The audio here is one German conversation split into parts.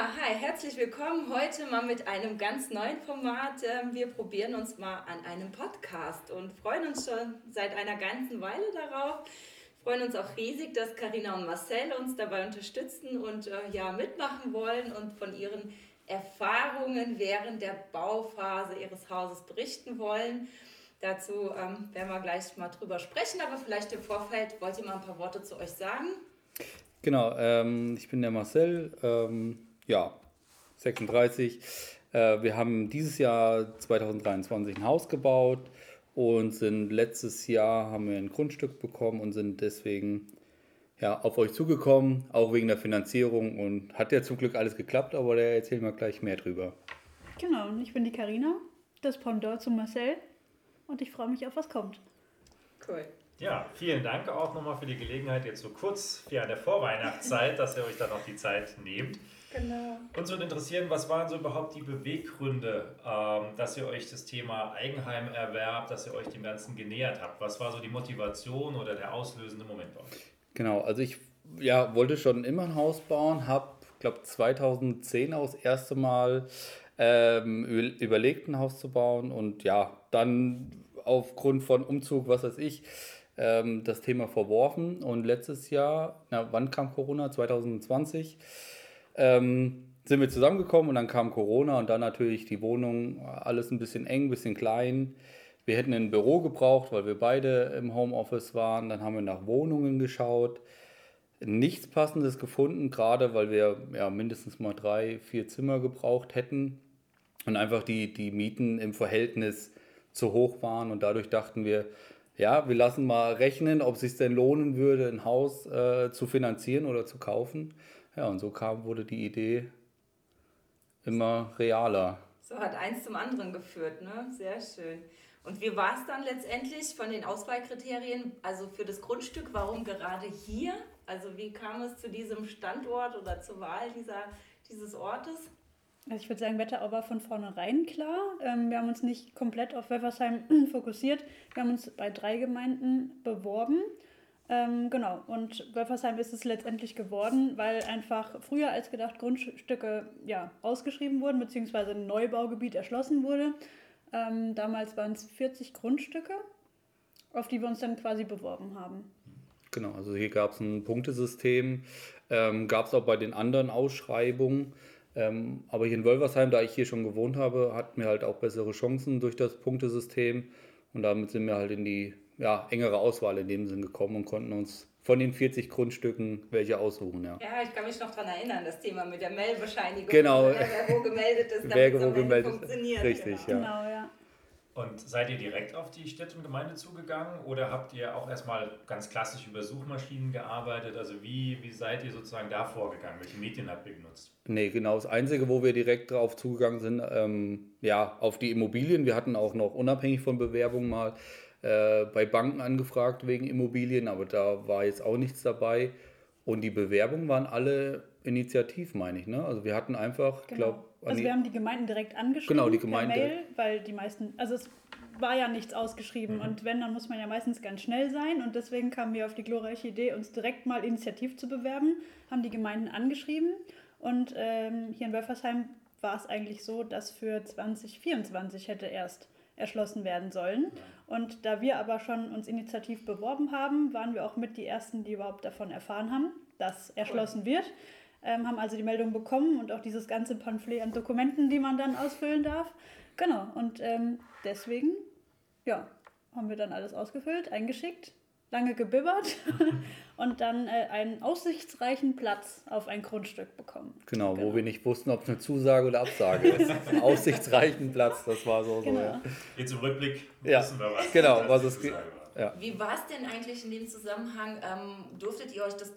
Hi, herzlich willkommen heute mal mit einem ganz neuen Format. Ähm, wir probieren uns mal an einem Podcast und freuen uns schon seit einer ganzen Weile darauf. Freuen uns auch riesig, dass Karina und Marcel uns dabei unterstützen und äh, ja mitmachen wollen und von ihren Erfahrungen während der Bauphase ihres Hauses berichten wollen. Dazu ähm, werden wir gleich mal drüber sprechen, aber vielleicht im Vorfeld wollt ihr mal ein paar Worte zu euch sagen. Genau, ähm, ich bin der Marcel, ähm, ja, 36. Äh, wir haben dieses Jahr 2023 ein Haus gebaut und sind letztes Jahr haben wir ein Grundstück bekommen und sind deswegen ja, auf euch zugekommen, auch wegen der Finanzierung und hat ja zum Glück alles geklappt, aber da erzählen wir gleich mehr drüber. Genau, und ich bin die Karina, das Pendant zu Marcel und ich freue mich auf was kommt. Cool. Ja, vielen Dank auch nochmal für die Gelegenheit, jetzt so kurz für der Vorweihnachtszeit, dass ihr euch dann noch die Zeit nehmt. Genau. Uns würde interessieren, was waren so überhaupt die Beweggründe, ähm, dass ihr euch das Thema Eigenheimerwerb, dass ihr euch dem Ganzen genähert habt? Was war so die Motivation oder der auslösende Moment bei euch? Genau, also ich ja, wollte schon immer ein Haus bauen, habe, glaube 2010 auch das erste Mal ähm, überlegt, ein Haus zu bauen und ja, dann aufgrund von Umzug, was weiß ich, ähm, das Thema verworfen. Und letztes Jahr, na, wann kam Corona? 2020. Ähm, sind wir zusammengekommen und dann kam Corona und dann natürlich die Wohnung, alles ein bisschen eng, ein bisschen klein. Wir hätten ein Büro gebraucht, weil wir beide im Homeoffice waren. Dann haben wir nach Wohnungen geschaut. Nichts Passendes gefunden, gerade weil wir ja, mindestens mal drei, vier Zimmer gebraucht hätten und einfach die, die Mieten im Verhältnis zu hoch waren. Und dadurch dachten wir, ja, wir lassen mal rechnen, ob es sich denn lohnen würde, ein Haus äh, zu finanzieren oder zu kaufen. Ja, und so kam, wurde die Idee immer realer. So hat eins zum anderen geführt, ne? Sehr schön. Und wie war es dann letztendlich von den Auswahlkriterien, also für das Grundstück, warum gerade hier? Also wie kam es zu diesem Standort oder zur Wahl dieser, dieses Ortes? Also ich würde sagen, Wetterau war von vornherein klar. Ähm, wir haben uns nicht komplett auf Weffersheim fokussiert. Wir haben uns bei drei Gemeinden beworben. Ähm, genau, und Wölfersheim ist es letztendlich geworden, weil einfach früher als gedacht Grundstücke ja, ausgeschrieben wurden, beziehungsweise ein Neubaugebiet erschlossen wurde. Ähm, damals waren es 40 Grundstücke, auf die wir uns dann quasi beworben haben. Genau, also hier gab es ein Punktesystem, ähm, gab es auch bei den anderen Ausschreibungen. Ähm, aber hier in Wölversheim, da ich hier schon gewohnt habe, hatten wir halt auch bessere Chancen durch das Punktesystem. Und damit sind wir halt in die ja, engere Auswahl in dem Sinn gekommen und konnten uns von den 40 Grundstücken welche aussuchen. Ja, ja ich kann mich noch daran erinnern, das Thema mit der Meldbescheinigung. Genau. Wer wo gemeldet ist, damit wer wo gemeldet funktioniert. Richtig, genau. ja. Genau, ja. Und seid ihr direkt auf die Städte und Gemeinde zugegangen oder habt ihr auch erstmal ganz klassisch über Suchmaschinen gearbeitet? Also wie, wie seid ihr sozusagen da vorgegangen? Welche Medien habt ihr genutzt? Nee, genau. Das Einzige, wo wir direkt drauf zugegangen sind, ähm, ja, auf die Immobilien. Wir hatten auch noch unabhängig von Bewerbungen mal äh, bei Banken angefragt wegen Immobilien, aber da war jetzt auch nichts dabei. Und die Bewerbungen waren alle initiativ, meine ich. Ne? Also wir hatten einfach, genau. glaube Also wir haben die Gemeinden direkt angeschrieben genau, die Gemeinden per Mail, weil die meisten, also es war ja nichts ausgeschrieben mhm. und wenn, dann muss man ja meistens ganz schnell sein und deswegen kamen wir auf die glorreiche Idee, uns direkt mal initiativ zu bewerben, haben die Gemeinden angeschrieben und ähm, hier in Wölfersheim war es eigentlich so, dass für 2024 hätte erst erschlossen werden sollen. Und da wir aber schon uns initiativ beworben haben, waren wir auch mit die Ersten, die überhaupt davon erfahren haben, dass erschlossen wird. Ähm, haben also die Meldung bekommen und auch dieses ganze Pamphlet an Dokumenten, die man dann ausfüllen darf. Genau, und ähm, deswegen, ja, haben wir dann alles ausgefüllt, eingeschickt, lange gebibbert und dann äh, einen aussichtsreichen Platz auf ein Grundstück bekommen. Genau, genau. wo wir nicht wussten, ob es eine Zusage oder Absage ist. einen aussichtsreichen Platz, das war so. Genau. so ja. Jetzt im Rückblick ja. wissen wir was. Genau, was es geht. Ja. Wie war es denn eigentlich in dem Zusammenhang? Ähm, durftet ihr euch das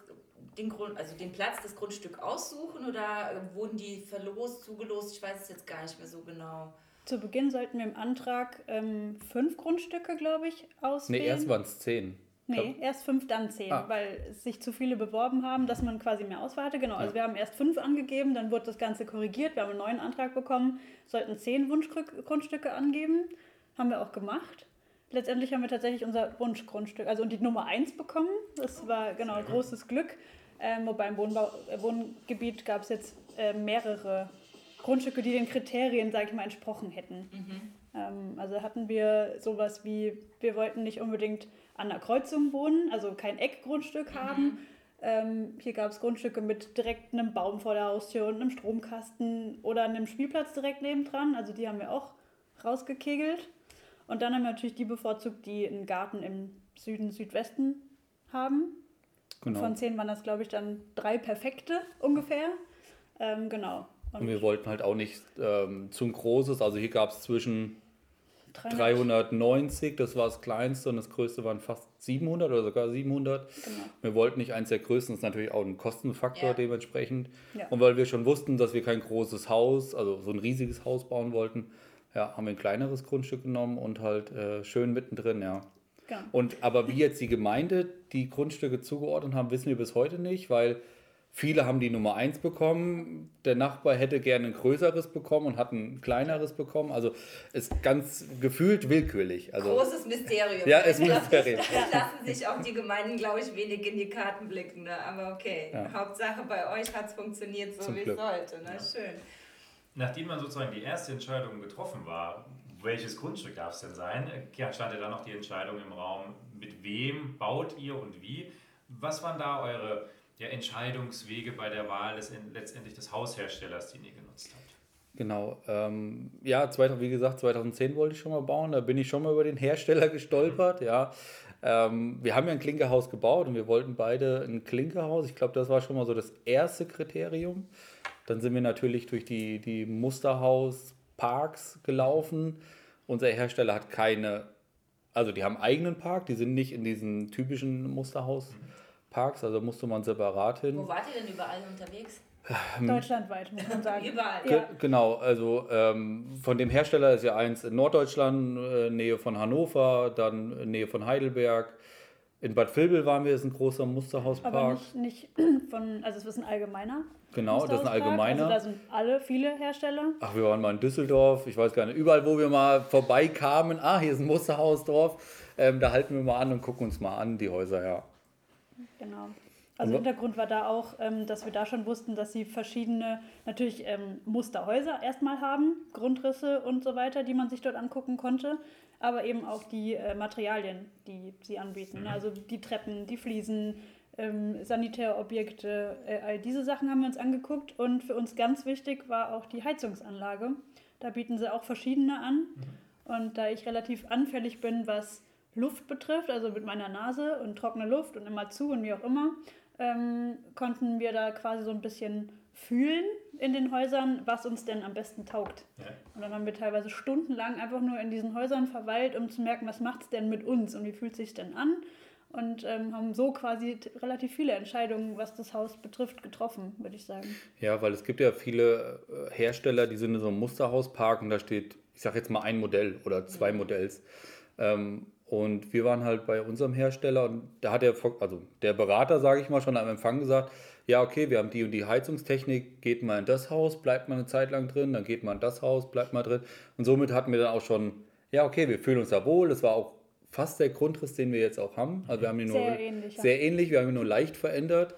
den, Grund, also den Platz, das Grundstück aussuchen oder äh, wurden die verlost, zugelost? Ich weiß es jetzt gar nicht mehr so genau. Zu Beginn sollten wir im Antrag ähm, fünf Grundstücke, glaube ich, auswählen. Nee, erst waren es zehn. Nee, erst fünf, dann zehn, ah. weil sich zu viele beworben haben, dass man quasi mehr Auswahl hatte. Genau, also ja. wir haben erst fünf angegeben, dann wurde das Ganze korrigiert, wir haben einen neuen Antrag bekommen, sollten zehn Wunschgrundstücke angeben, haben wir auch gemacht. Letztendlich haben wir tatsächlich unser Wunschgrundstück, also die Nummer eins bekommen. Das war genau großes Glück. Ähm, wobei im Wohnbau, äh, Wohngebiet gab es jetzt äh, mehrere Grundstücke, die den Kriterien, sage ich mal, entsprochen hätten. Mhm. Ähm, also hatten wir sowas wie, wir wollten nicht unbedingt an der Kreuzung wohnen, also kein Eckgrundstück mhm. haben. Ähm, hier gab es Grundstücke mit direkt einem Baum vor der Haustür und einem Stromkasten oder einem Spielplatz direkt nebendran. Also die haben wir auch rausgekegelt. Und dann haben wir natürlich die bevorzugt, die einen Garten im Süden, Südwesten haben. Genau. Von zehn waren das, glaube ich, dann drei perfekte ungefähr. Ähm, genau. Und, und, wir wollten halt auch nicht ähm, zu ein großes. Also hier gab es zwischen 390, das war das kleinste und das größte waren fast 700 oder sogar 700. Genau. Wir wollten nicht eins der größten, das ist natürlich auch ein Kostenfaktor ja. dementsprechend. Ja. Und weil wir schon wussten, dass wir kein großes Haus, also so ein riesiges Haus bauen wollten, ja, haben wir ein kleineres Grundstück genommen und halt äh, schön mittendrin, ja. Genau. Und aber wie jetzt die Gemeinde die Grundstücke zugeordnet haben, wissen wir bis heute nicht, weil Viele haben die Nummer 1 bekommen. Der Nachbar hätte gerne ein größeres bekommen und hat ein kleineres bekommen. Also ist ganz gefühlt willkürlich. Also, Großes Mysterium. Ja, ist ein Mysterium. Da lassen sich auch die Gemeinden, glaube ich, wenig in die Karten blicken. Ne? Aber okay, ja. Hauptsache bei euch hat es funktioniert so, wie es sollte. Ne? Ja. Schön. Nachdem man sozusagen die erste Entscheidung getroffen war, welches Grundstück darf es denn sein, stand ja dann noch die Entscheidung im Raum, mit wem baut ihr und wie. Was waren da eure der Entscheidungswege bei der Wahl des, letztendlich des Hausherstellers, den ihr genutzt habt? Genau. Ähm, ja, 2000, wie gesagt, 2010 wollte ich schon mal bauen. Da bin ich schon mal über den Hersteller gestolpert. Mhm. Ja. Ähm, wir haben ja ein Klinkerhaus gebaut und wir wollten beide ein Klinkerhaus. Ich glaube, das war schon mal so das erste Kriterium. Dann sind wir natürlich durch die, die Musterhausparks gelaufen. Unser Hersteller hat keine, also die haben einen eigenen Park, die sind nicht in diesen typischen Musterhaus. Parks, also musste man separat hin. Wo wart ihr denn überall unterwegs? Ähm, Deutschlandweit, muss man sagen. Überall. Ja. Genau, also ähm, von dem Hersteller ist ja eins in Norddeutschland, äh, Nähe von Hannover, dann Nähe von Heidelberg. In Bad Vilbel waren wir, ist ein großer Musterhauspark. Aber nicht, nicht von, also es ist ein allgemeiner. Genau, das ist ein allgemeiner. Also da sind alle, viele Hersteller. Ach, wir waren mal in Düsseldorf, ich weiß gar nicht, überall, wo wir mal vorbeikamen, ah, hier ist ein Musterhausdorf, ähm, da halten wir mal an und gucken uns mal an, die Häuser, ja. Genau. Also Hintergrund war da auch, ähm, dass wir da schon wussten, dass sie verschiedene, natürlich ähm, Musterhäuser erstmal haben, Grundrisse und so weiter, die man sich dort angucken konnte, aber eben auch die äh, Materialien, die sie anbieten. Ne? Also die Treppen, die Fliesen, ähm, Sanitärobjekte, äh, all diese Sachen haben wir uns angeguckt und für uns ganz wichtig war auch die Heizungsanlage. Da bieten sie auch verschiedene an mhm. und da ich relativ anfällig bin, was Luft betrifft, also mit meiner Nase und trockene Luft und immer zu und wie auch immer, ähm, konnten wir da quasi so ein bisschen fühlen in den Häusern, was uns denn am besten taugt. Ja. Und dann haben wir teilweise stundenlang einfach nur in diesen Häusern verweilt, um zu merken, was macht es denn mit uns und wie fühlt es sich denn an. Und ähm, haben so quasi relativ viele Entscheidungen, was das Haus betrifft, getroffen, würde ich sagen. Ja, weil es gibt ja viele äh, Hersteller, die sind in so einem Musterhauspark und da steht, ich sage jetzt mal ein Modell oder zwei Modells. Ähm, und wir waren halt bei unserem Hersteller und da hat der, also der Berater, sage ich mal, schon am Empfang gesagt, ja, okay, wir haben die und die Heizungstechnik, geht mal in das Haus, bleibt mal eine Zeit lang drin, dann geht mal in das Haus, bleibt mal drin. Und somit hatten wir dann auch schon, ja, okay, wir fühlen uns da wohl. Das war auch fast der Grundriss, den wir jetzt auch haben. Also wir haben ihn nur sehr ähnlich, sehr ähnlich wir haben ihn nur leicht verändert.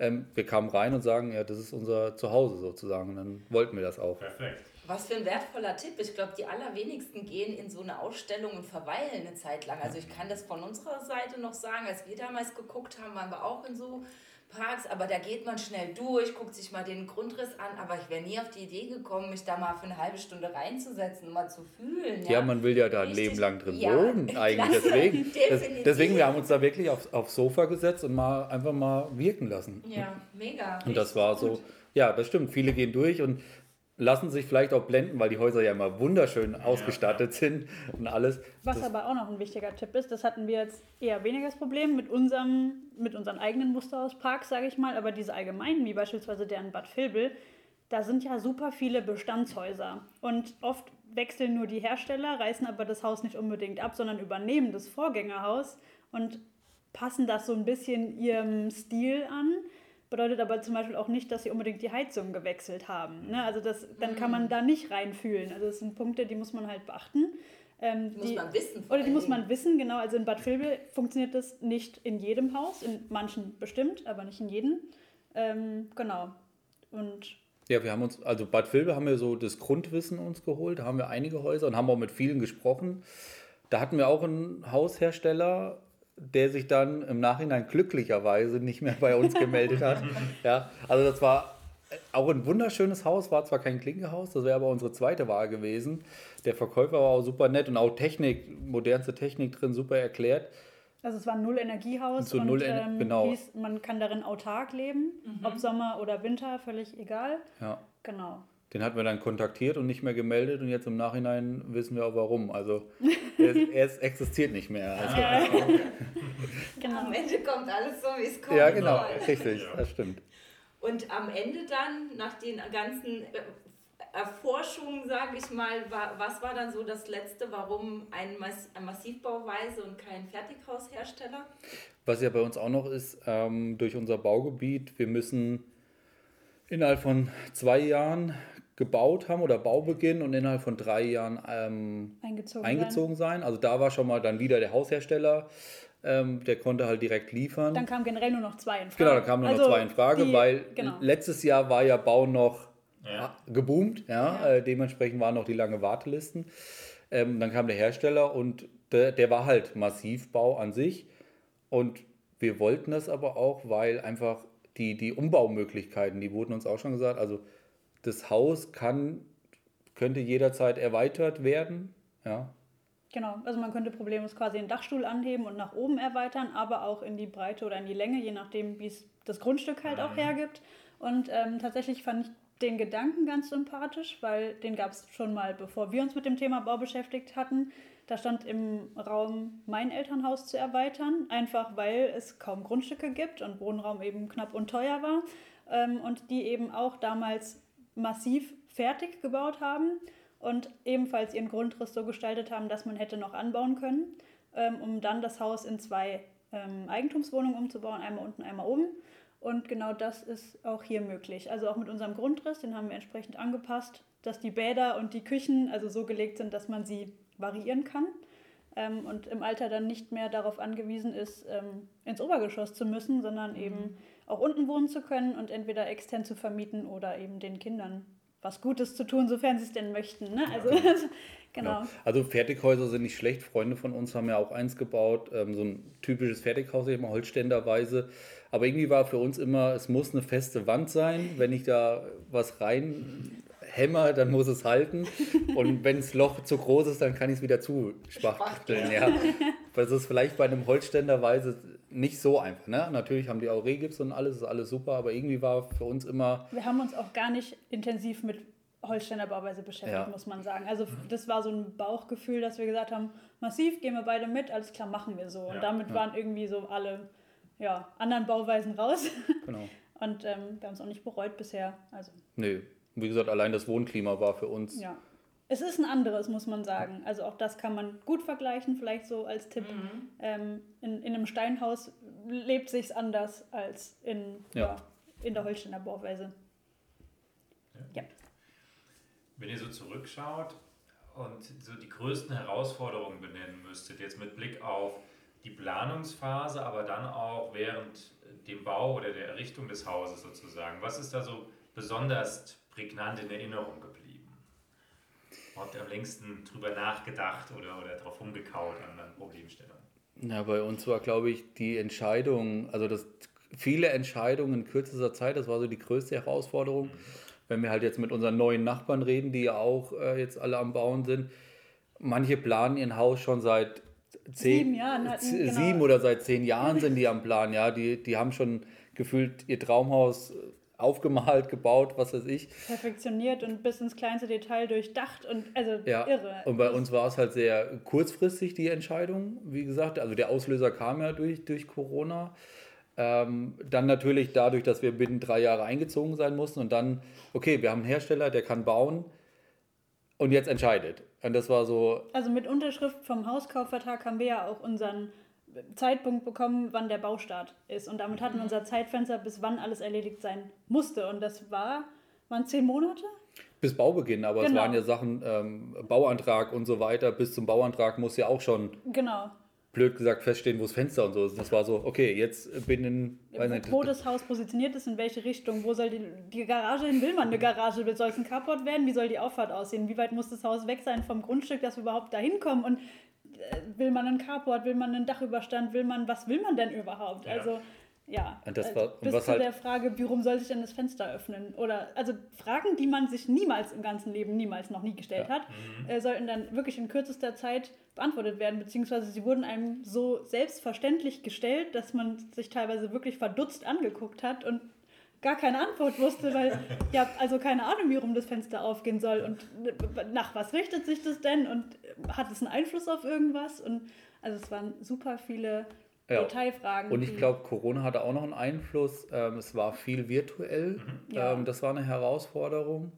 Ähm, wir kamen rein und sagen, ja, das ist unser Zuhause sozusagen. Und dann wollten wir das auch. Perfekt. Was für ein wertvoller Tipp. Ich glaube, die allerwenigsten gehen in so eine Ausstellung und verweilen eine Zeit lang. Also ich kann das von unserer Seite noch sagen, als wir damals geguckt haben, waren wir auch in so Parks, aber da geht man schnell durch, guckt sich mal den Grundriss an, aber ich wäre nie auf die Idee gekommen, mich da mal für eine halbe Stunde reinzusetzen, um mal zu fühlen. Ja, ja man will ja da ein Leben lang drin ja, wohnen, eigentlich. Deswegen, das, deswegen, wir haben uns da wirklich aufs, aufs Sofa gesetzt und mal einfach mal wirken lassen. Ja, mega. Und das war so, ja, das stimmt. Viele gehen durch und lassen sich vielleicht auch blenden, weil die Häuser ja immer wunderschön ausgestattet ja, sind und alles. Was das aber auch noch ein wichtiger Tipp ist, das hatten wir jetzt eher weniger das Problem mit unserem, mit unseren eigenen Musterhausparks, sage ich mal, aber diese allgemeinen, wie beispielsweise der in Bad Vilbel, da sind ja super viele Bestandshäuser. Und oft wechseln nur die Hersteller, reißen aber das Haus nicht unbedingt ab, sondern übernehmen das Vorgängerhaus und passen das so ein bisschen ihrem Stil an bedeutet aber zum Beispiel auch nicht, dass sie unbedingt die Heizung gewechselt haben. Ne? Also das, dann kann man mhm. da nicht reinfühlen. Also das sind Punkte, die muss man halt beachten. Ähm, die, die, muss man wissen. Oder die muss man wissen, genau. Also in Bad Vilbel funktioniert das nicht in jedem Haus, in manchen bestimmt, aber nicht in jedem. Ähm, genau. Und ja, wir haben uns, also Bad Vilbel haben wir so das Grundwissen uns geholt, da haben wir einige Häuser und haben auch mit vielen gesprochen. Da hatten wir auch einen Haushersteller, der sich dann im Nachhinein glücklicherweise nicht mehr bei uns gemeldet hat. Ja, also das war auch ein wunderschönes Haus, war zwar kein Klinkehaus, das wäre aber unsere zweite Wahl gewesen. Der Verkäufer war auch super nett und auch Technik, modernste Technik drin, super erklärt. Also es war ein Null-Energiehaus so und null ähm, genau. hieß, man kann darin autark leben, mhm. ob Sommer oder Winter, völlig egal. Ja. Genau. Den hatten wir dann kontaktiert und nicht mehr gemeldet und jetzt im Nachhinein wissen wir auch warum. Also er, er existiert nicht mehr. Also, ja. genau. Am Ende kommt alles so, wie es kommt. Ja, genau, richtig, das stimmt. Und am Ende dann, nach den ganzen äh, Erforschungen, sage ich mal, was war dann so das Letzte, warum ein, Mass Massivbauweise und kein Fertighaushersteller? Was ja bei uns auch noch ist, ähm, durch unser Baugebiet, wir müssen innerhalb von zwei Jahren gebaut haben oder Baubeginn und innerhalb von drei Jahren ähm, eingezogen, eingezogen sein. sein. Also da war schon mal dann wieder der Haushersteller, ähm, der konnte halt direkt liefern. Dann kamen generell nur noch zwei in Frage. Genau, dann kamen nur also noch zwei in Frage, die, weil genau. letztes Jahr war ja Bau noch ja. geboomt, ja, ja. Äh, dementsprechend waren noch die lange Wartelisten. Ähm, dann kam der Hersteller und der, der war halt Massivbau an sich und wir wollten das aber auch, weil einfach die, die Umbaumöglichkeiten, die wurden uns auch schon gesagt, also das Haus kann, könnte jederzeit erweitert werden. Ja. Genau, also man könnte problemlos quasi den Dachstuhl anheben und nach oben erweitern, aber auch in die Breite oder in die Länge, je nachdem, wie es das Grundstück halt auch mhm. hergibt. Und ähm, tatsächlich fand ich den Gedanken ganz sympathisch, weil den gab es schon mal, bevor wir uns mit dem Thema Bau beschäftigt hatten. Da stand im Raum, mein Elternhaus zu erweitern, einfach weil es kaum Grundstücke gibt und Wohnraum eben knapp und teuer war. Ähm, und die eben auch damals massiv fertig gebaut haben und ebenfalls ihren Grundriss so gestaltet haben, dass man hätte noch anbauen können, ähm, um dann das Haus in zwei ähm, Eigentumswohnungen umzubauen, einmal unten, einmal oben. Und genau das ist auch hier möglich. Also auch mit unserem Grundriss, den haben wir entsprechend angepasst, dass die Bäder und die Küchen also so gelegt sind, dass man sie variieren kann ähm, und im Alter dann nicht mehr darauf angewiesen ist, ähm, ins Obergeschoss zu müssen, sondern mhm. eben auch unten wohnen zu können und entweder extern zu vermieten oder eben den Kindern was Gutes zu tun, sofern sie es denn möchten. Ne? Also, ja. genau. genau. Also Fertighäuser sind nicht schlecht. Freunde von uns haben ja auch eins gebaut, ähm, so ein typisches Fertighaus, immer Holzständerweise. Aber irgendwie war für uns immer, es muss eine feste Wand sein. Wenn ich da was rein hämmer, dann muss es halten. Und wenn das Loch zu groß ist, dann kann ich es wieder zuspachteln. Ja. Das ist vielleicht bei einem Holzständerweise nicht so einfach. Ne? Natürlich haben die auch Rehgips und alles, ist alles super, aber irgendwie war für uns immer. Wir haben uns auch gar nicht intensiv mit Holzständer Bauweise beschäftigt, ja. muss man sagen. Also das war so ein Bauchgefühl, dass wir gesagt haben, massiv gehen wir beide mit, alles klar, machen wir so. Und damit ja. waren irgendwie so alle ja, anderen Bauweisen raus. Genau. Und ähm, wir haben es auch nicht bereut bisher. Also. Nö, wie gesagt, allein das Wohnklima war für uns. Ja. Es ist ein anderes, muss man sagen. Also auch das kann man gut vergleichen, vielleicht so als Tipp. Mhm. Ähm, in, in einem Steinhaus lebt sich anders als in, ja. ja in der Holsteiner Bauweise. Ja. ja. Wenn ihr so zurückschaut und so die größten Herausforderungen benennen müsstet, jetzt mit Blick auf die Planungsphase, aber dann auch während dem Bau oder der Errichtung des Hauses sozusagen, was ist da so besonders prägnant in Erinnerung geblieben? Habt ihr am längsten drüber nachgedacht oder, oder drauf rumgekaut an, an Problemstellungen? Ja, bei uns war, glaube ich, die Entscheidung, also das viele Entscheidungen in kürzester Zeit, das war so die größte Herausforderung. Mhm. Wenn wir halt jetzt mit unseren neuen Nachbarn reden, die ja auch äh, jetzt alle am Bauen sind, manche planen ihr Haus schon seit zehn, sieben, Jahren hatten, genau. sieben oder seit zehn Jahren sind die am Plan, ja. Die, die haben schon gefühlt ihr Traumhaus aufgemalt, gebaut, was weiß ich. Perfektioniert und bis ins kleinste Detail durchdacht und also ja. irre. Und bei uns war es halt sehr kurzfristig die Entscheidung, wie gesagt. Also der Auslöser kam ja durch, durch Corona. Ähm, dann natürlich dadurch, dass wir binnen drei Jahre eingezogen sein mussten und dann, okay, wir haben einen Hersteller, der kann bauen und jetzt entscheidet. Und das war so. Also mit Unterschrift vom Hauskaufvertrag haben wir ja auch unseren Zeitpunkt bekommen, wann der Baustart ist. Und damit hatten wir mhm. unser Zeitfenster, bis wann alles erledigt sein musste. Und das war, waren zehn Monate? Bis Baubeginn, aber genau. es waren ja Sachen, ähm, Bauantrag und so weiter. Bis zum Bauantrag muss ja auch schon genau. blöd gesagt feststehen, wo das Fenster und so ist. Das war so, okay, jetzt bin in. Weiß nicht, wo das Haus positioniert ist, in welche Richtung, wo soll die, die Garage hin? Will man eine Garage? Soll es ein Carport werden? Wie soll die Auffahrt aussehen? Wie weit muss das Haus weg sein vom Grundstück, dass wir überhaupt da hinkommen? Und will man ein Carport? Will man einen Dachüberstand? Will man, was will man denn überhaupt? Ja. Also ja, und das äh, war, bis zu halt der Frage, warum soll sich denn das Fenster öffnen? Oder also Fragen, die man sich niemals im ganzen Leben, niemals noch nie gestellt ja. hat, mhm. äh, sollten dann wirklich in kürzester Zeit beantwortet werden, beziehungsweise sie wurden einem so selbstverständlich gestellt, dass man sich teilweise wirklich verdutzt angeguckt hat und gar keine Antwort wusste, weil ja, also keine Ahnung, wie rum das Fenster aufgehen soll und nach was richtet sich das denn und hat es einen Einfluss auf irgendwas? Und also es waren super viele ja. Detailfragen. Und ich glaube, Corona hatte auch noch einen Einfluss. Ähm, es war viel virtuell. Mhm. Ja. Ähm, das war eine Herausforderung.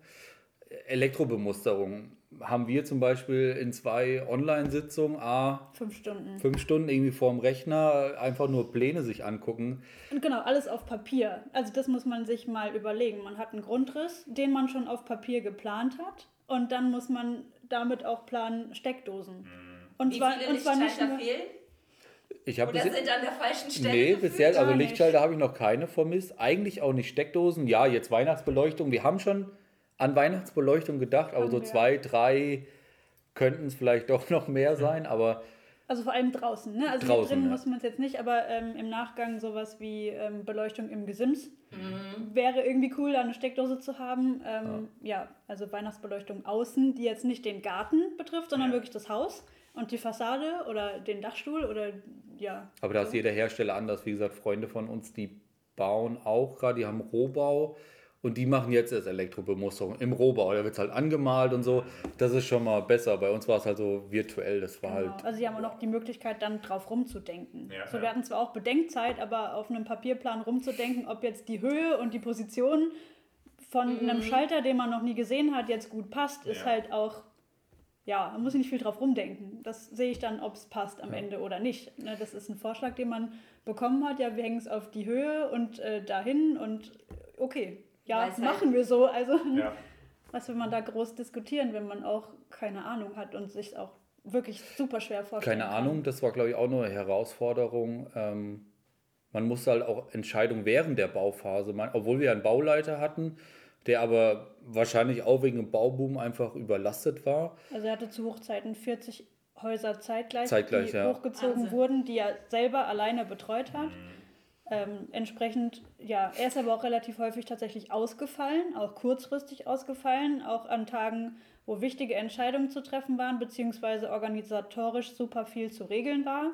Elektrobemusterung haben wir zum Beispiel in zwei Online-Sitzungen, a fünf Stunden. fünf Stunden irgendwie vorm Rechner, einfach nur Pläne sich angucken. Und genau, alles auf Papier. Also das muss man sich mal überlegen. Man hat einen Grundriss, den man schon auf Papier geplant hat. Und dann muss man damit auch planen Steckdosen. Mhm. Und Wie zwar, viele und zwar nicht nur, fehlen? Ich Oder sind an der falschen Stelle? Nee, bisher, also Lichtschalter habe ich noch keine vermisst. Eigentlich auch nicht Steckdosen. Ja, jetzt Weihnachtsbeleuchtung. Wir haben schon an Weihnachtsbeleuchtung gedacht, aber so wir. zwei, drei könnten es vielleicht doch noch mehr sein, aber. Also vor allem draußen, ne? Also draußen, drinnen ja. muss man es jetzt nicht, aber ähm, im Nachgang sowas wie ähm, Beleuchtung im Gesims mhm. wäre irgendwie cool, da eine Steckdose zu haben. Ähm, ja. ja. also Weihnachtsbeleuchtung außen, die jetzt nicht den Garten betrifft, sondern ja. wirklich das Haus und die Fassade oder den Dachstuhl oder ja. Aber da so. ist jeder Hersteller anders. Wie gesagt, Freunde von uns, die bauen auch gerade, die haben Rohbau und die machen jetzt erst Elektrobemusterung im Rohbau. Da wird es halt angemalt und so. Das ist schon mal besser. Bei uns war es halt so virtuell. Das war genau. halt. Also, sie haben auch noch die Möglichkeit, dann drauf rumzudenken. Ja, so, wir hatten zwar auch Bedenkzeit, aber auf einem Papierplan rumzudenken, ob jetzt die Höhe und die Position von mhm. einem Schalter, den man noch nie gesehen hat, jetzt gut passt, ist halt auch ja, man muss nicht viel drauf rumdenken. Das sehe ich dann, ob es passt am ja. Ende oder nicht. Ne, das ist ein Vorschlag, den man bekommen hat. Ja, wir hängen es auf die Höhe und äh, dahin und okay, ja, Weisheit. machen wir so. Also, ja. was will man da groß diskutieren, wenn man auch keine Ahnung hat und sich auch wirklich super schwer vorstellen Keine kann. Ahnung, das war, glaube ich, auch nur eine Herausforderung. Ähm, man musste halt auch Entscheidungen während der Bauphase, man, obwohl wir einen Bauleiter hatten, der aber wahrscheinlich auch wegen dem Bauboom einfach überlastet war. Also er hatte zu Hochzeiten 40 Häuser zeitgleich, zeitgleich die ja. hochgezogen Wahnsinn. wurden, die er selber alleine betreut hat. Ähm, entsprechend, ja, er ist aber auch relativ häufig tatsächlich ausgefallen, auch kurzfristig ausgefallen, auch an Tagen, wo wichtige Entscheidungen zu treffen waren, beziehungsweise organisatorisch super viel zu regeln war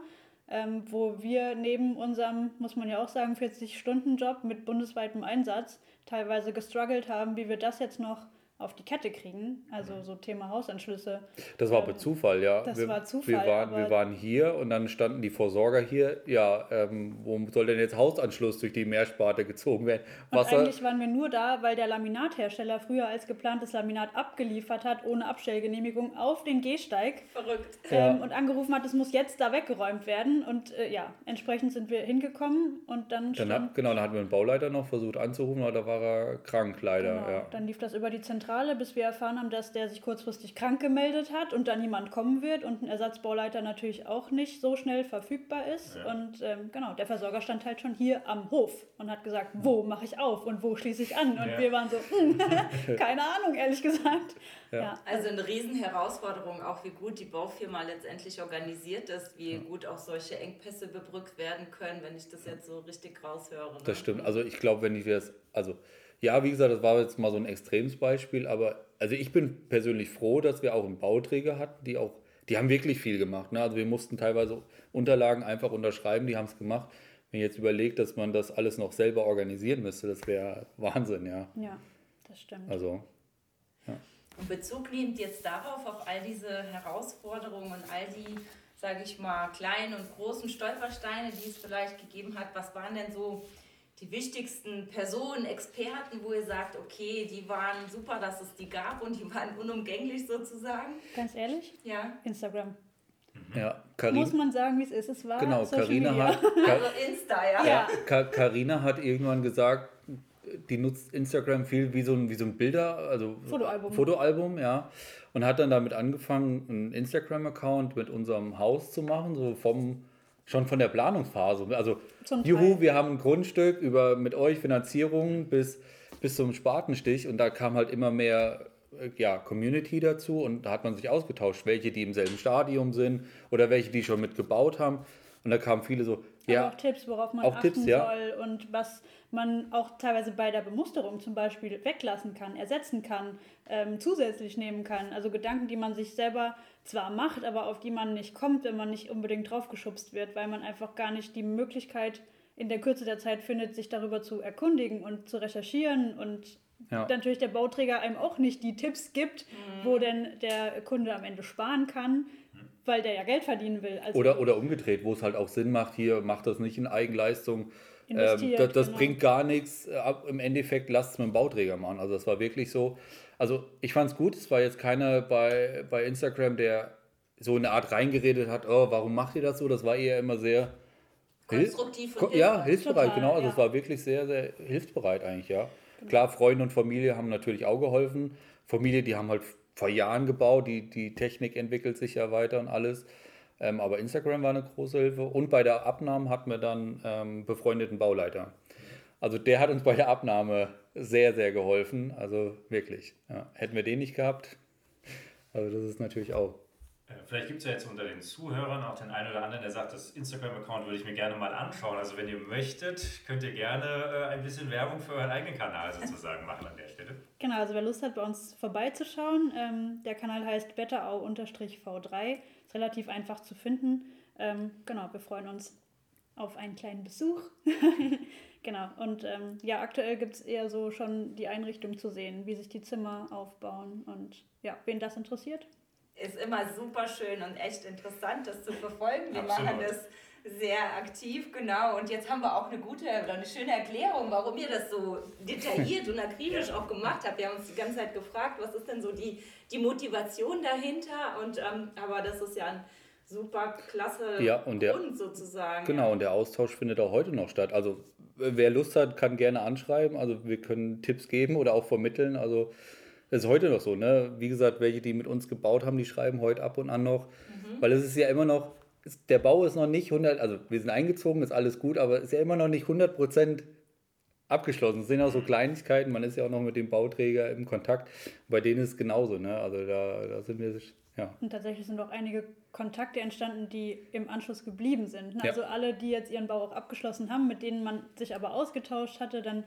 ähm, wo wir neben unserem, muss man ja auch sagen, 40-Stunden-Job mit bundesweitem Einsatz teilweise gestruggelt haben, wie wir das jetzt noch auf die Kette kriegen. Also so Thema Hausanschlüsse. Das war aber ähm, Zufall, ja. Das wir, war Zufall. Wir waren, wir waren hier und dann standen die Versorger hier. Ja, ähm, wo soll denn jetzt Hausanschluss durch die Meersparte gezogen werden? Wasser. Und eigentlich waren wir nur da, weil der Laminathersteller früher als geplantes Laminat abgeliefert hat, ohne Abstellgenehmigung, auf den Gehsteig. Verrückt. Ähm, ja. Und angerufen hat, es muss jetzt da weggeräumt werden. Und äh, ja, entsprechend sind wir hingekommen und dann. dann hat, genau, dann hatten wir einen Bauleiter noch versucht anzurufen, aber da war er krank leider. Genau. Ja. Dann lief das über die Zentrale Zentrale, bis wir erfahren haben, dass der sich kurzfristig krank gemeldet hat und dann niemand kommen wird und ein Ersatzbauleiter natürlich auch nicht so schnell verfügbar ist. Ja. Und ähm, genau, der Versorger stand halt schon hier am Hof und hat gesagt, wo mache ich auf und wo schließe ich an? Und ja. wir waren so, hm, keine Ahnung, ehrlich gesagt. Ja. ja. Also eine Riesenherausforderung, auch wie gut die Baufirma letztendlich organisiert ist, wie gut auch solche Engpässe bebrückt werden können, wenn ich das jetzt so richtig raushöre. Ne? Das stimmt. Also ich glaube, wenn ich das, also ja, wie gesagt, das war jetzt mal so ein Extremsbeispiel, aber also ich bin persönlich froh, dass wir auch einen Bauträger hatten, die auch, die haben wirklich viel gemacht. Ne? Also wir mussten teilweise Unterlagen einfach unterschreiben, die haben es gemacht. Wenn ich jetzt überlegt, dass man das alles noch selber organisieren müsste, das wäre Wahnsinn, ja. Ja, das stimmt. Also. Ja. Und Bezug nehmend jetzt darauf, auf all diese Herausforderungen und all die, sage ich mal, kleinen und großen Stolpersteine, die es vielleicht gegeben hat, was waren denn so die wichtigsten Personen, Experten, wo ihr sagt, okay, die waren super, dass es die gab und die waren unumgänglich sozusagen? Ganz ehrlich? Ja. Instagram. Ja, Karin, Muss man sagen, wie es ist. Es war genau, Carina hat, also Insta, ja. ja. Carina hat irgendwann gesagt, die nutzt Instagram viel wie so ein, wie so ein Bilder, also Fotoalbum. Fotoalbum, ja. Und hat dann damit angefangen, einen Instagram-Account mit unserem Haus zu machen, so vom schon von der Planungsphase. Also, juhu, wir haben ein Grundstück über mit euch Finanzierung bis, bis zum Spatenstich und da kam halt immer mehr äh, ja, Community dazu und da hat man sich ausgetauscht, welche, die im selben Stadium sind oder welche, die schon mitgebaut haben. Und da kamen viele so, ja. auch Tipps, worauf man auch achten Tipps, ja. soll und was man auch teilweise bei der Bemusterung zum Beispiel weglassen kann, ersetzen kann, ähm, zusätzlich nehmen kann. Also Gedanken, die man sich selber zwar macht, aber auf die man nicht kommt, wenn man nicht unbedingt draufgeschubst wird, weil man einfach gar nicht die Möglichkeit in der Kürze der Zeit findet, sich darüber zu erkundigen und zu recherchieren und ja. natürlich der Bauträger einem auch nicht die Tipps gibt, mhm. wo denn der Kunde am Ende sparen kann, weil der ja Geld verdienen will. Also oder, oder umgedreht, wo es halt auch Sinn macht, hier macht das nicht in Eigenleistung. Ähm, das, das genau. bringt gar nichts. Im Endeffekt lasst es mit dem Bauträger machen. Also das war wirklich so. Also ich fand es gut, es war jetzt keiner bei, bei Instagram, der so eine Art reingeredet hat, oh, warum macht ihr das so? Das war eher immer sehr konstruktiv. Hil ja, hilfsbereit, Total, genau. Also ja. es war wirklich sehr, sehr hilfsbereit eigentlich, ja. Genau. Klar, Freunde und Familie haben natürlich auch geholfen. Familie, die haben halt vor Jahren gebaut, die, die Technik entwickelt sich ja weiter und alles. Ähm, aber Instagram war eine große Hilfe. Und bei der Abnahme hatten wir dann ähm, befreundeten Bauleiter. Also der hat uns bei der Abnahme sehr, sehr geholfen. Also wirklich. Ja. Hätten wir den nicht gehabt, also das ist natürlich auch. Äh, vielleicht gibt es ja jetzt unter den Zuhörern auch den einen oder anderen, der sagt, das Instagram-Account würde ich mir gerne mal anschauen. Also wenn ihr möchtet, könnt ihr gerne äh, ein bisschen Werbung für euren eigenen Kanal sozusagen machen an der Stelle. Genau, also wer Lust hat, bei uns vorbeizuschauen, ähm, der Kanal heißt wetterau-v3, ist relativ einfach zu finden. Ähm, genau, wir freuen uns auf einen kleinen Besuch. genau, und ähm, ja, aktuell gibt es eher so schon die Einrichtung zu sehen, wie sich die Zimmer aufbauen und ja, wen das interessiert. Ist immer super schön und echt interessant, das zu verfolgen. Wir Absolut. machen das sehr aktiv, genau. Und jetzt haben wir auch eine gute oder eine schöne Erklärung, warum ihr das so detailliert und akribisch auch gemacht habt. Wir haben uns die ganze Zeit gefragt, was ist denn so die, die Motivation dahinter? Und ähm, aber das ist ja ein super klasse ja, und der, Grund sozusagen. Genau, und der Austausch findet auch heute noch statt. Also wer Lust hat, kann gerne anschreiben. Also wir können Tipps geben oder auch vermitteln. Also das ist heute noch so. Ne? Wie gesagt, welche, die mit uns gebaut haben, die schreiben heute ab und an noch. Mhm. Weil es ist ja immer noch, der Bau ist noch nicht 100, also wir sind eingezogen, ist alles gut, aber es ist ja immer noch nicht 100 Prozent abgeschlossen. Es sind auch so Kleinigkeiten, man ist ja auch noch mit dem Bauträger im Kontakt. Bei denen ist es genauso. Ne? Also da, da sind wir ja. Und tatsächlich sind auch einige Kontakte entstanden, die im Anschluss geblieben sind. Also ja. alle, die jetzt ihren Bau auch abgeschlossen haben, mit denen man sich aber ausgetauscht hatte, dann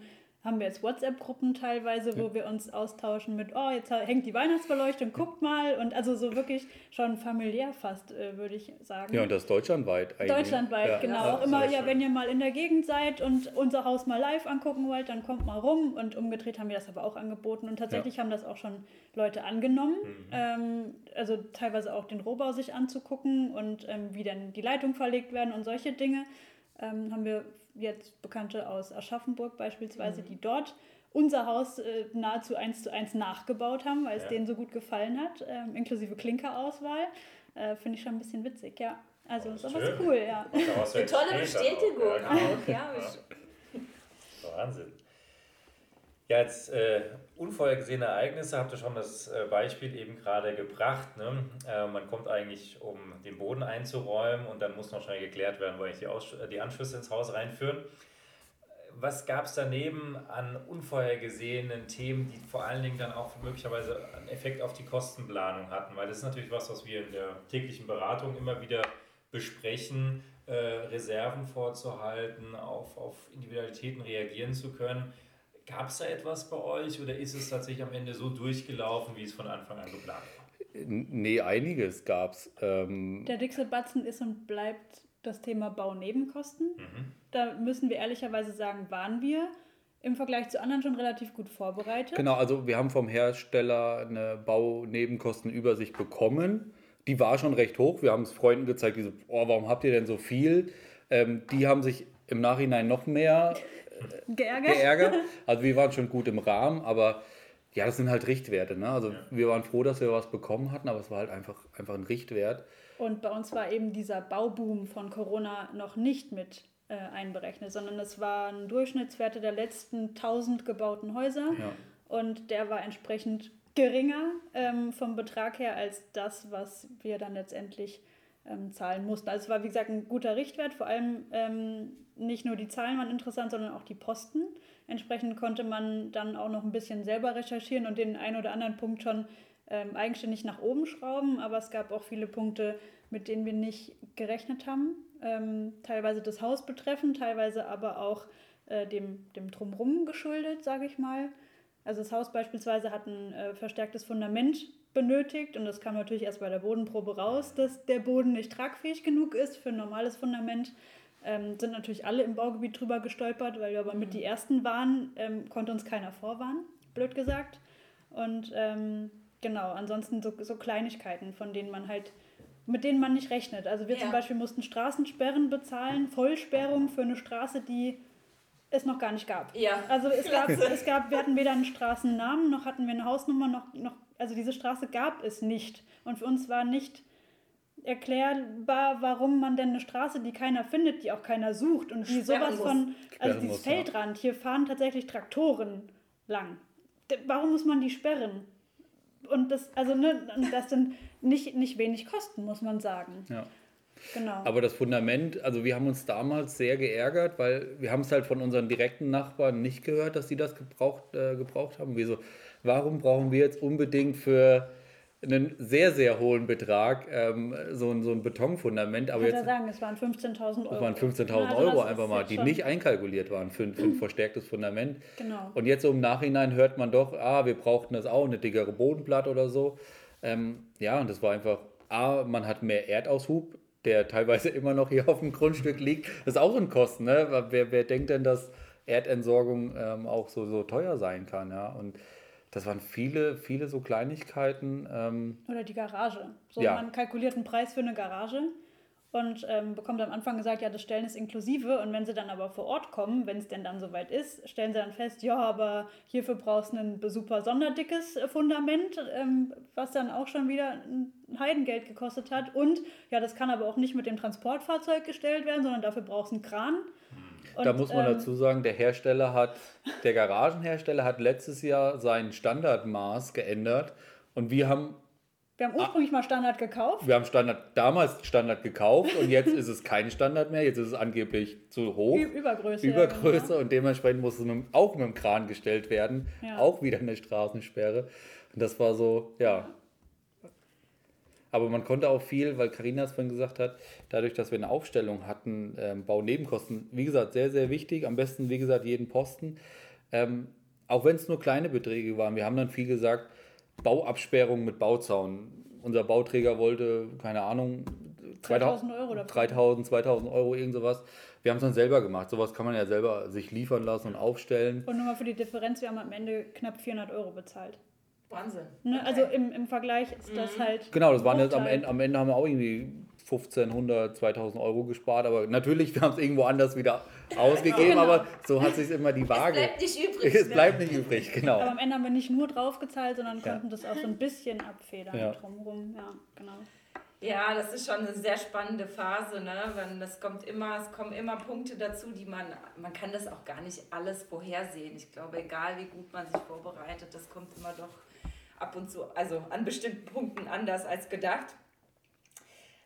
haben wir jetzt WhatsApp-Gruppen teilweise, wo ja. wir uns austauschen mit, oh, jetzt hängt die Weihnachtsbeleuchtung, guckt mal. Und also so wirklich schon familiär fast, äh, würde ich sagen. Ja, und das deutschlandweit eigentlich. Deutschlandweit, ja. genau. Ja, immer, ja, wenn ihr mal in der Gegend seid und unser Haus mal live angucken wollt, dann kommt mal rum. Und umgedreht haben wir das aber auch angeboten. Und tatsächlich haben das auch schon Leute angenommen. Mhm. Ähm, also teilweise auch den Rohbau sich anzugucken und ähm, wie dann die Leitungen verlegt werden und solche Dinge. Ähm, haben wir jetzt Bekannte aus Aschaffenburg beispielsweise, mhm. die dort unser Haus äh, nahezu eins zu eins nachgebaut haben, weil es ja. denen so gut gefallen hat, ähm, inklusive Klinkerauswahl. Äh, Finde ich schon ein bisschen witzig, ja. Also oh, sowas cool, ja. Eine tolle Bestätigung auch, ja. Wahnsinn. Ja, als äh, unvorhergesehene Ereignisse habt ihr schon das äh, Beispiel eben gerade gebracht. Ne? Äh, man kommt eigentlich, um den Boden einzuräumen und dann muss noch schnell geklärt werden, wo eigentlich die, Aus die Anschlüsse ins Haus reinführen. Was gab es daneben an unvorhergesehenen Themen, die vor allen Dingen dann auch möglicherweise einen Effekt auf die Kostenplanung hatten? Weil das ist natürlich was, was wir in der täglichen Beratung immer wieder besprechen, äh, Reserven vorzuhalten, auf, auf Individualitäten reagieren zu können Gab es da etwas bei euch oder ist es tatsächlich am Ende so durchgelaufen, wie es von Anfang an geplant war? Nee, einiges gab es. Ähm Der dickste Batzen ist und bleibt das Thema Baunebenkosten. Mhm. Da müssen wir ehrlicherweise sagen, waren wir im Vergleich zu anderen schon relativ gut vorbereitet. Genau, also wir haben vom Hersteller eine Baunebenkostenübersicht bekommen. Die war schon recht hoch. Wir haben es Freunden gezeigt, die so, oh, warum habt ihr denn so viel? Ähm, die haben sich im Nachhinein noch mehr geärgert. geärgert. Also wir waren schon gut im Rahmen, aber ja, das sind halt Richtwerte. Ne? Also ja. wir waren froh, dass wir was bekommen hatten, aber es war halt einfach, einfach ein Richtwert. Und bei uns war eben dieser Bauboom von Corona noch nicht mit äh, einberechnet, sondern es waren Durchschnittswerte der letzten 1000 gebauten Häuser ja. und der war entsprechend geringer ähm, vom Betrag her als das, was wir dann letztendlich ähm, zahlen mussten. Also es war, wie gesagt, ein guter Richtwert. Vor allem ähm, nicht nur die Zahlen waren interessant, sondern auch die Posten. Entsprechend konnte man dann auch noch ein bisschen selber recherchieren und den einen oder anderen Punkt schon ähm, eigenständig nach oben schrauben. Aber es gab auch viele Punkte, mit denen wir nicht gerechnet haben. Ähm, teilweise das Haus betreffend, teilweise aber auch äh, dem, dem Drumrum geschuldet, sage ich mal. Also das Haus beispielsweise hat ein äh, verstärktes Fundament benötigt und das kam natürlich erst bei der Bodenprobe raus, dass der Boden nicht tragfähig genug ist für ein normales Fundament. Ähm, sind natürlich alle im Baugebiet drüber gestolpert, weil wir aber mit die ersten waren, ähm, konnte uns keiner vorwarnen, blöd gesagt. Und ähm, genau, ansonsten so, so Kleinigkeiten, von denen man halt mit denen man nicht rechnet. Also wir ja. zum Beispiel mussten Straßensperren bezahlen, Vollsperrung für eine Straße, die es noch gar nicht gab. Ja. Also es gab, es gab, wir hatten weder einen Straßennamen noch hatten wir eine Hausnummer noch, noch, also diese Straße gab es nicht. Und für uns war nicht erklärbar, warum man denn eine Straße, die keiner findet, die auch keiner sucht und die sowas von, also dieses Feldrand, hier fahren tatsächlich Traktoren lang. Warum muss man die sperren? Und das, also ne, das sind nicht, nicht wenig Kosten, muss man sagen. Ja. Genau. Aber das Fundament, also wir haben uns damals sehr geärgert, weil wir haben es halt von unseren direkten Nachbarn nicht gehört, dass sie das gebraucht, äh, gebraucht haben. Wir so, warum brauchen wir jetzt unbedingt für einen sehr, sehr hohen Betrag, ähm, so, ein, so ein Betonfundament. Aber ich jetzt, sagen, es waren 15.000 Euro. Es waren 15.000 ja, also Euro einfach mal, die nicht einkalkuliert waren für, für ein verstärktes Fundament. Genau. Und jetzt so im Nachhinein hört man doch, ah, wir brauchten das auch, eine dickere Bodenplatte oder so. Ähm, ja, und das war einfach, A, man hat mehr Erdaushub, der teilweise immer noch hier auf dem Grundstück liegt. Das ist auch ein Kosten, ne? Wer, wer denkt denn, dass Erdentsorgung ähm, auch so, so teuer sein kann, ja? Und das waren viele, viele so Kleinigkeiten. Ähm, Oder die Garage. So, ja. man kalkuliert einen Preis für eine Garage und ähm, bekommt am Anfang gesagt, ja, das Stellen ist inklusive. Und wenn sie dann aber vor Ort kommen, wenn es denn dann soweit ist, stellen sie dann fest, ja, aber hierfür brauchst du ein super sonderdickes äh, Fundament, ähm, was dann auch schon wieder ein Heidengeld gekostet hat. Und ja, das kann aber auch nicht mit dem Transportfahrzeug gestellt werden, sondern dafür brauchst du einen Kran. Und, da muss man ähm, dazu sagen, der Hersteller hat, der Garagenhersteller hat letztes Jahr sein Standardmaß geändert und wir haben wir haben ursprünglich ah, mal Standard gekauft. Wir haben Standard, damals Standard gekauft und jetzt ist es kein Standard mehr. Jetzt ist es angeblich zu hoch. Übergröße. Übergröße ja. und dementsprechend muss es mit, auch mit dem Kran gestellt werden. Ja. Auch wieder eine Straßensperre. Und das war so, ja. Aber man konnte auch viel, weil Karina es vorhin gesagt hat, dadurch, dass wir eine Aufstellung hatten, ähm, Baunebenkosten, wie gesagt, sehr, sehr wichtig. Am besten, wie gesagt, jeden Posten. Ähm, auch wenn es nur kleine Beträge waren. Wir haben dann viel gesagt, Bauabsperrung mit Bauzaun. Unser Bauträger wollte, keine Ahnung, 3000 Euro, 3000, 2000 Euro, irgend sowas. Wir haben es dann selber gemacht. Sowas kann man ja selber sich liefern lassen und aufstellen. Und nur mal für die Differenz, wir haben am Ende knapp 400 Euro bezahlt. Wahnsinn. Ne? Also im, im Vergleich ist das mhm. halt. Genau, das waren jetzt am Ende, am Ende haben wir auch irgendwie 1500, 2000 Euro gespart, aber natürlich, wir haben es irgendwo anders wieder ausgegeben, genau. aber so hat sich immer die Waage. Es bleibt nicht übrig. Es bleibt nicht übrig, genau. Aber am Ende haben wir nicht nur draufgezahlt, sondern ja. konnten das auch so ein bisschen abfedern ja. drumherum. Ja, genau. Ja, das ist schon eine sehr spannende Phase, ne? Wenn das kommt immer, es kommen immer Punkte dazu, die man, man kann das auch gar nicht alles vorhersehen. Ich glaube, egal wie gut man sich vorbereitet, das kommt immer doch ab und zu, also an bestimmten Punkten anders als gedacht.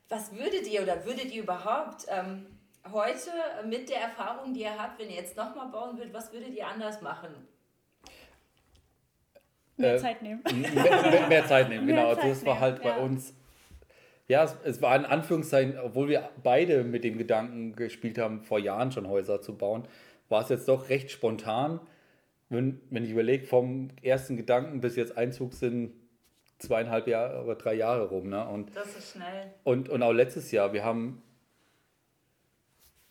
Was würdet ihr oder würdet ihr überhaupt ähm, heute mit der Erfahrung, die ihr habt, wenn ihr jetzt nochmal bauen würdet, was würdet ihr anders machen? Mehr äh, Zeit nehmen. Mehr, mehr, Zeit nehmen, genau. Also das war halt ja. bei uns, ja, es, es, war in Anführungszeichen, obwohl wir beide mit dem Gedanken gespielt haben, vor Jahren schon Häuser zu bauen, war es jetzt doch recht spontan. Wenn, wenn ich überlege, vom ersten Gedanken bis jetzt Einzug sind zweieinhalb Jahre oder drei Jahre rum. Ne? Und, das ist schnell. Und, und auch letztes Jahr, wir haben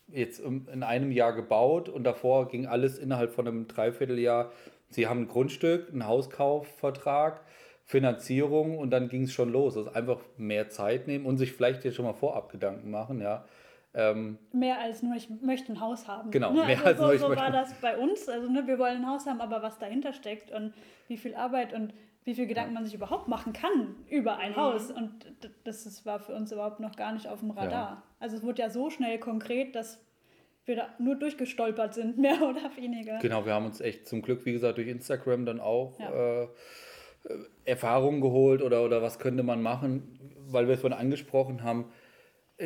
jetzt in einem Jahr gebaut und davor ging alles innerhalb von einem Dreivierteljahr. Sie haben ein Grundstück, einen Hauskaufvertrag, Finanzierung und dann ging es schon los. Also einfach mehr Zeit nehmen und sich vielleicht jetzt schon mal vorab Gedanken machen, ja. Ähm, mehr als nur, ich möchte ein Haus haben. Genau, ne? mehr also als so, nur, ich so war das bei uns. Also ne, wir wollen ein Haus haben, aber was dahinter steckt und wie viel Arbeit und wie viel Gedanken man sich überhaupt machen kann über ein mhm. Haus. Und das, das war für uns überhaupt noch gar nicht auf dem Radar. Ja. Also es wurde ja so schnell konkret, dass wir da nur durchgestolpert sind, mehr oder weniger. Genau, wir haben uns echt zum Glück, wie gesagt, durch Instagram dann auch ja. äh, Erfahrungen geholt oder, oder was könnte man machen, weil wir es vorhin angesprochen haben.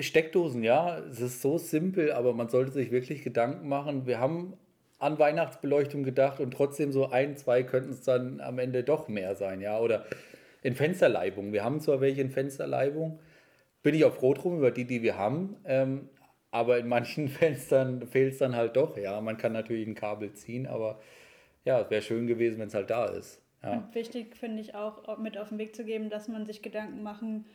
Steckdosen, ja, es ist so simpel, aber man sollte sich wirklich Gedanken machen. Wir haben an Weihnachtsbeleuchtung gedacht und trotzdem so ein, zwei könnten es dann am Ende doch mehr sein, ja. Oder in Fensterleibung. Wir haben zwar welche in Fensterleibung, bin ich auch froh drum über die, die wir haben, ähm, aber in manchen Fenstern fehlt es dann halt doch, ja. Man kann natürlich ein Kabel ziehen, aber ja, es wäre schön gewesen, wenn es halt da ist. Ja. Wichtig finde ich auch mit auf den Weg zu geben, dass man sich Gedanken machen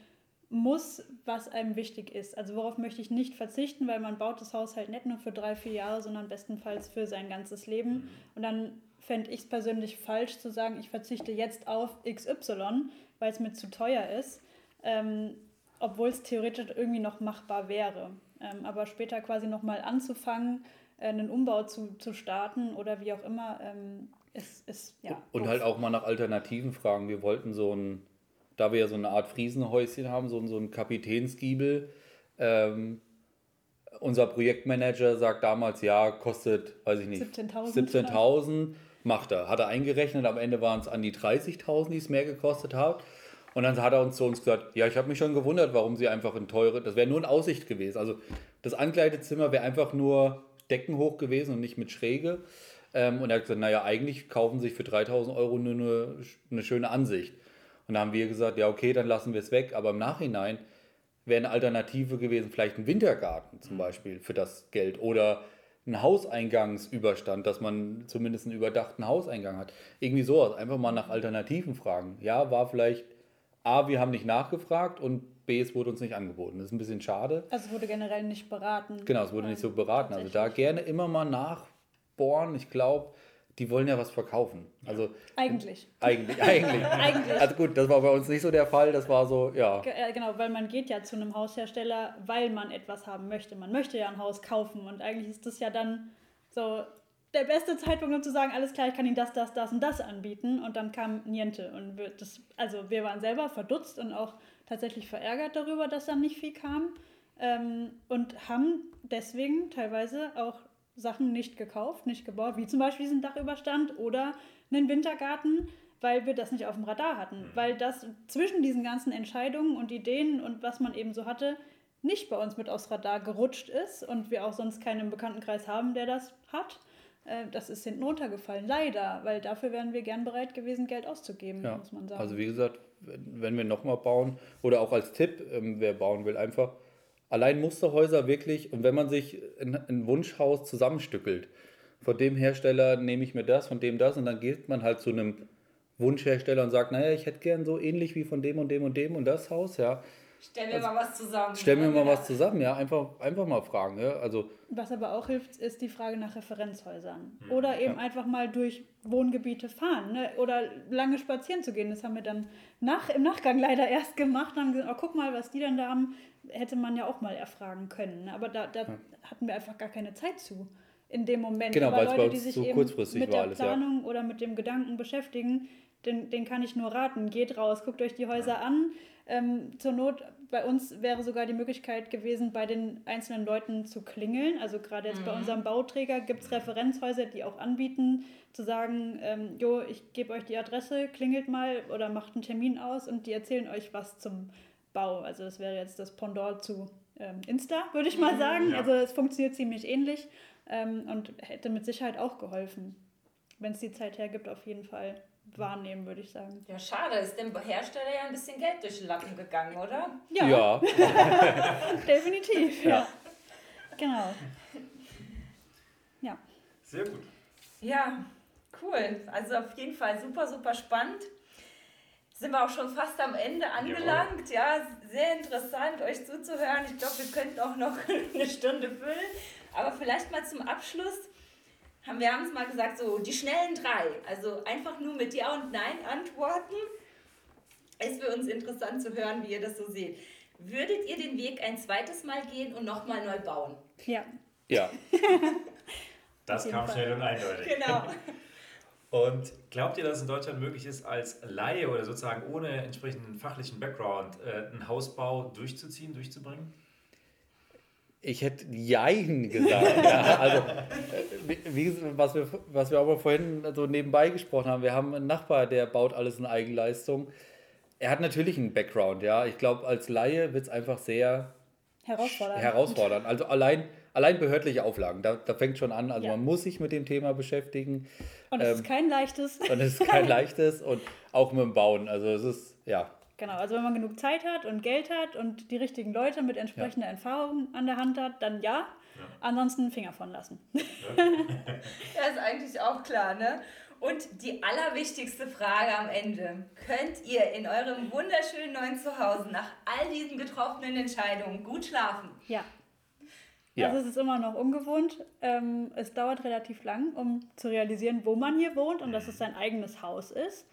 muss, was einem wichtig ist. Also worauf möchte ich nicht verzichten, weil man baut das Haus halt nicht nur für drei, vier Jahre, sondern bestenfalls für sein ganzes Leben. Mhm. Und dann fände ich es persönlich falsch zu sagen, ich verzichte jetzt auf XY, weil es mir zu teuer ist, ähm, obwohl es theoretisch irgendwie noch machbar wäre. Ähm, aber später quasi nochmal anzufangen, äh, einen Umbau zu, zu starten oder wie auch immer, ähm, ist, ist ja. Und doof. halt auch mal nach Alternativen fragen. Wir wollten so ein da wir ja so eine Art Friesenhäuschen haben, so, so ein Kapitänsgiebel. Ähm, unser Projektmanager sagt damals, ja, kostet, weiß ich nicht, 17.000. 17 macht er. Hat er eingerechnet, am Ende waren es an die 30.000, die es mehr gekostet hat. Und dann hat er uns zu uns gesagt, ja, ich habe mich schon gewundert, warum sie einfach in teure, das wäre nur in Aussicht gewesen. Also das Ankleidezimmer wäre einfach nur deckenhoch gewesen und nicht mit Schräge. Ähm, und er hat gesagt, naja, eigentlich kaufen sich für 3000 Euro nur eine, eine schöne Ansicht. Und da haben wir gesagt, ja, okay, dann lassen wir es weg. Aber im Nachhinein wäre eine Alternative gewesen, vielleicht ein Wintergarten zum Beispiel für das Geld oder ein Hauseingangsüberstand, dass man zumindest einen überdachten Hauseingang hat. Irgendwie sowas. Einfach mal nach Alternativen fragen. Ja, war vielleicht A, wir haben nicht nachgefragt und B, es wurde uns nicht angeboten. Das ist ein bisschen schade. Also es wurde generell nicht beraten. Genau, es wurde nicht so beraten. Also da gerne immer mal nachbohren. Ich glaube, die wollen ja was verkaufen. Also eigentlich. Eigentlich, eigentlich. eigentlich. Also gut, das war bei uns nicht so der Fall. Das war so, ja. Genau, weil man geht ja zu einem Haushersteller, weil man etwas haben möchte. Man möchte ja ein Haus kaufen und eigentlich ist das ja dann so der beste Zeitpunkt, um zu sagen, alles klar, ich kann Ihnen das, das, das und das anbieten. Und dann kam Niente. Und wir, das, also wir waren selber verdutzt und auch tatsächlich verärgert darüber, dass dann nicht viel kam. Ähm, und haben deswegen teilweise auch Sachen nicht gekauft, nicht gebaut, wie zum Beispiel diesen Dachüberstand oder einen Wintergarten, weil wir das nicht auf dem Radar hatten. Mhm. Weil das zwischen diesen ganzen Entscheidungen und Ideen und was man eben so hatte, nicht bei uns mit aufs Radar gerutscht ist und wir auch sonst keinen Bekanntenkreis haben, der das hat. Äh, das ist hinten runtergefallen, leider, weil dafür wären wir gern bereit gewesen, Geld auszugeben, ja. muss man sagen. Also wie gesagt, wenn wir nochmal bauen oder auch als Tipp, ähm, wer bauen will, einfach allein Musterhäuser wirklich, und wenn man sich ein, ein Wunschhaus zusammenstückelt, von dem Hersteller nehme ich mir das, von dem das, und dann geht man halt zu einem Wunschhersteller und sagt, naja, ich hätte gern so ähnlich wie von dem und dem und dem und das Haus, ja. Stell mir also, mal was zusammen. Stell mir mal was zusammen, ja. Einfach, einfach mal fragen. Ja. Also, was aber auch hilft, ist die Frage nach Referenzhäusern. Mhm. Oder eben ja. einfach mal durch Wohngebiete fahren. Ne? Oder lange spazieren zu gehen. Das haben wir dann nach, im Nachgang leider erst gemacht. Dann haben gesagt, oh, guck mal, was die dann da haben hätte man ja auch mal erfragen können. Ne? Aber da, da ja. hatten wir einfach gar keine Zeit zu in dem Moment. Genau, weil Leute, die sich so eben mit der alles, Planung ja. oder mit dem Gedanken beschäftigen, den, den kann ich nur raten. Geht raus, guckt euch die Häuser an. Ähm, zur Not, bei uns wäre sogar die Möglichkeit gewesen, bei den einzelnen Leuten zu klingeln. Also gerade jetzt mhm. bei unserem Bauträger gibt es Referenzhäuser, die auch anbieten, zu sagen, ähm, jo, ich gebe euch die Adresse, klingelt mal oder macht einen Termin aus und die erzählen euch was zum Bau. Also das wäre jetzt das Pendant zu ähm, Insta, würde ich mal mhm. sagen. Ja. Also es funktioniert ziemlich ähnlich ähm, und hätte mit Sicherheit auch geholfen. Wenn es die Zeit hergibt, auf jeden Fall wahrnehmen, würde ich sagen. Ja, schade, ist dem Hersteller ja ein bisschen Geld durch den Lappen gegangen, oder? Ja. ja. Definitiv, ja. ja. Genau. Ja. Sehr gut. Ja, cool. Also auf jeden Fall super, super spannend sind wir auch schon fast am Ende angelangt. Jawohl. Ja, sehr interessant, euch zuzuhören. Ich glaube, wir könnten auch noch eine Stunde füllen. Aber vielleicht mal zum Abschluss. Haben wir haben es mal gesagt, so die schnellen drei. Also einfach nur mit Ja und Nein antworten. Ist für uns interessant zu hören, wie ihr das so seht. Würdet ihr den Weg ein zweites Mal gehen und nochmal neu bauen? Ja. Ja. das kam Fall. schnell und eindeutig. Genau. Und glaubt ihr, dass es in Deutschland möglich ist, als Laie oder sozusagen ohne entsprechenden fachlichen Background äh, einen Hausbau durchzuziehen, durchzubringen? Ich hätte Jein gesagt. ja, also, äh, wie, was, wir, was wir aber vorhin so nebenbei gesprochen haben, wir haben einen Nachbar, der baut alles in Eigenleistung. Er hat natürlich einen Background, ja. Ich glaube, als Laie wird es einfach sehr herausfordernd. herausfordernd. Also allein, allein behördliche Auflagen, da, da fängt schon an. Also ja. man muss sich mit dem Thema beschäftigen. Und es ähm, ist kein leichtes. Und es ist kein leichtes und auch mit dem Bauen. Also es ist, ja. Genau, also wenn man genug Zeit hat und Geld hat und die richtigen Leute mit entsprechender ja. Erfahrung an der Hand hat, dann ja. ja. Ansonsten Finger von lassen. Ja. das ist eigentlich auch klar, ne? Und die allerwichtigste Frage am Ende. Könnt ihr in eurem wunderschönen neuen Zuhause nach all diesen getroffenen Entscheidungen gut schlafen? Ja. Ja. Also es ist immer noch ungewohnt. Ähm, es dauert relativ lang, um zu realisieren, wo man hier wohnt und dass es sein eigenes Haus ist.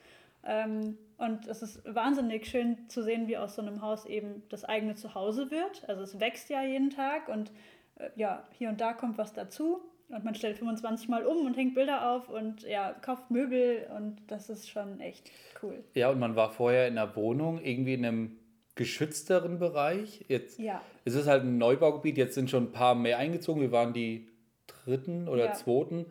Ähm, und es ist wahnsinnig schön zu sehen, wie aus so einem Haus eben das eigene Zuhause wird. Also es wächst ja jeden Tag und äh, ja, hier und da kommt was dazu. Und man stellt 25 Mal um und hängt Bilder auf und ja, kauft Möbel und das ist schon echt cool. Ja, und man war vorher in einer Wohnung, irgendwie in einem geschützteren Bereich. Jetzt ja. ist es halt ein Neubaugebiet, jetzt sind schon ein paar mehr eingezogen. Wir waren die dritten oder ja. zweiten.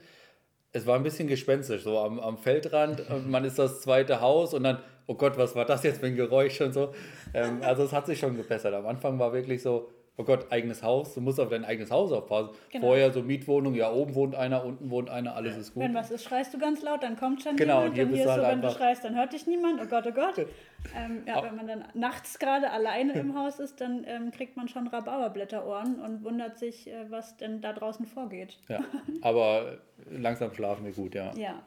Es war ein bisschen gespenstisch, so am, am Feldrand und man ist das zweite Haus und dann, oh Gott, was war das jetzt für ein Geräusch und so. Ähm, also es hat sich schon gebessert. Am Anfang war wirklich so, oh Gott, eigenes Haus, du musst auf dein eigenes Haus aufpassen. Genau. Vorher so Mietwohnung, ja, oben wohnt einer, unten wohnt einer, alles ist gut. Wenn was ist, schreist du ganz laut, dann kommt schon genau, jemand. Und hier, und hier ist halt so, wenn du schreist, dann hört dich niemand, oh Gott, oh Gott. ähm, ja, wenn man dann nachts gerade alleine im Haus ist, dann ähm, kriegt man schon Rhabarberblätterohren und wundert sich, äh, was denn da draußen vorgeht. Ja, aber langsam schlafen wir gut, ja. Ja.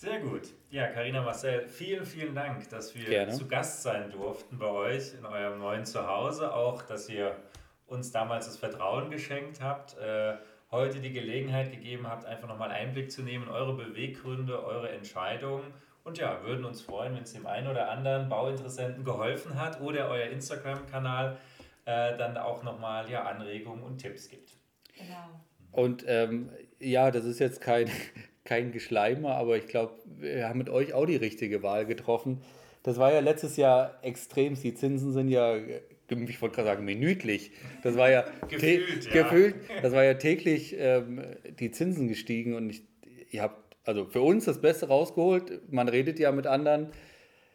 Sehr gut. Ja, Karina Marcel, vielen, vielen Dank, dass wir Gerne. zu Gast sein durften bei euch in eurem neuen Zuhause. Auch, dass ihr uns damals das Vertrauen geschenkt habt, äh, heute die Gelegenheit gegeben habt, einfach nochmal Einblick zu nehmen in eure Beweggründe, eure Entscheidungen. Und ja, würden uns freuen, wenn es dem einen oder anderen Bauinteressenten geholfen hat oder euer Instagram-Kanal äh, dann auch nochmal ja, Anregungen und Tipps gibt. Genau. Und ähm, ja, das ist jetzt kein, kein Geschleimer, aber ich glaube, wir haben mit euch auch die richtige Wahl getroffen. Das war ja letztes Jahr extrem. Die Zinsen sind ja, ich wollte gerade sagen, minütlich. Das war ja, gefühlt, ja. gefühlt, das war ja täglich ähm, die Zinsen gestiegen und ich, ihr habt also für uns das Beste rausgeholt. Man redet ja mit anderen.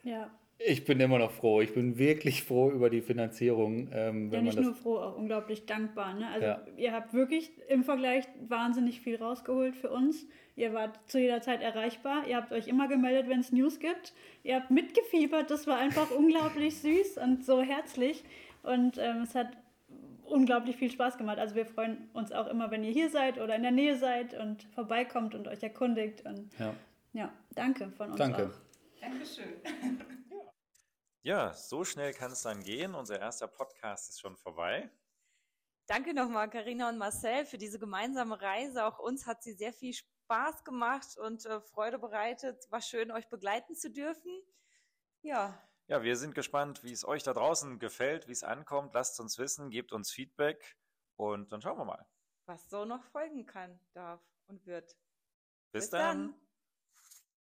Ja. Ich bin immer noch froh. Ich bin wirklich froh über die Finanzierung. Ähm, ja, nicht nur froh, auch unglaublich dankbar. Ne? Also ja. ihr habt wirklich im Vergleich wahnsinnig viel rausgeholt für uns. Ihr wart zu jeder Zeit erreichbar. Ihr habt euch immer gemeldet, wenn es News gibt. Ihr habt mitgefiebert. Das war einfach unglaublich süß und so herzlich. Und ähm, es hat unglaublich viel Spaß gemacht. Also wir freuen uns auch immer, wenn ihr hier seid oder in der Nähe seid und vorbeikommt und euch erkundigt. Und ja, ja danke von uns danke. auch. Dankeschön. Ja, so schnell kann es dann gehen. Unser erster Podcast ist schon vorbei. Danke nochmal, Karina und Marcel, für diese gemeinsame Reise. Auch uns hat sie sehr viel Spaß gemacht und äh, Freude bereitet. War schön, euch begleiten zu dürfen. Ja. Ja, wir sind gespannt, wie es euch da draußen gefällt, wie es ankommt. Lasst uns wissen, gebt uns Feedback und dann schauen wir mal. Was so noch folgen kann, darf und wird. Bis, Bis dann. dann.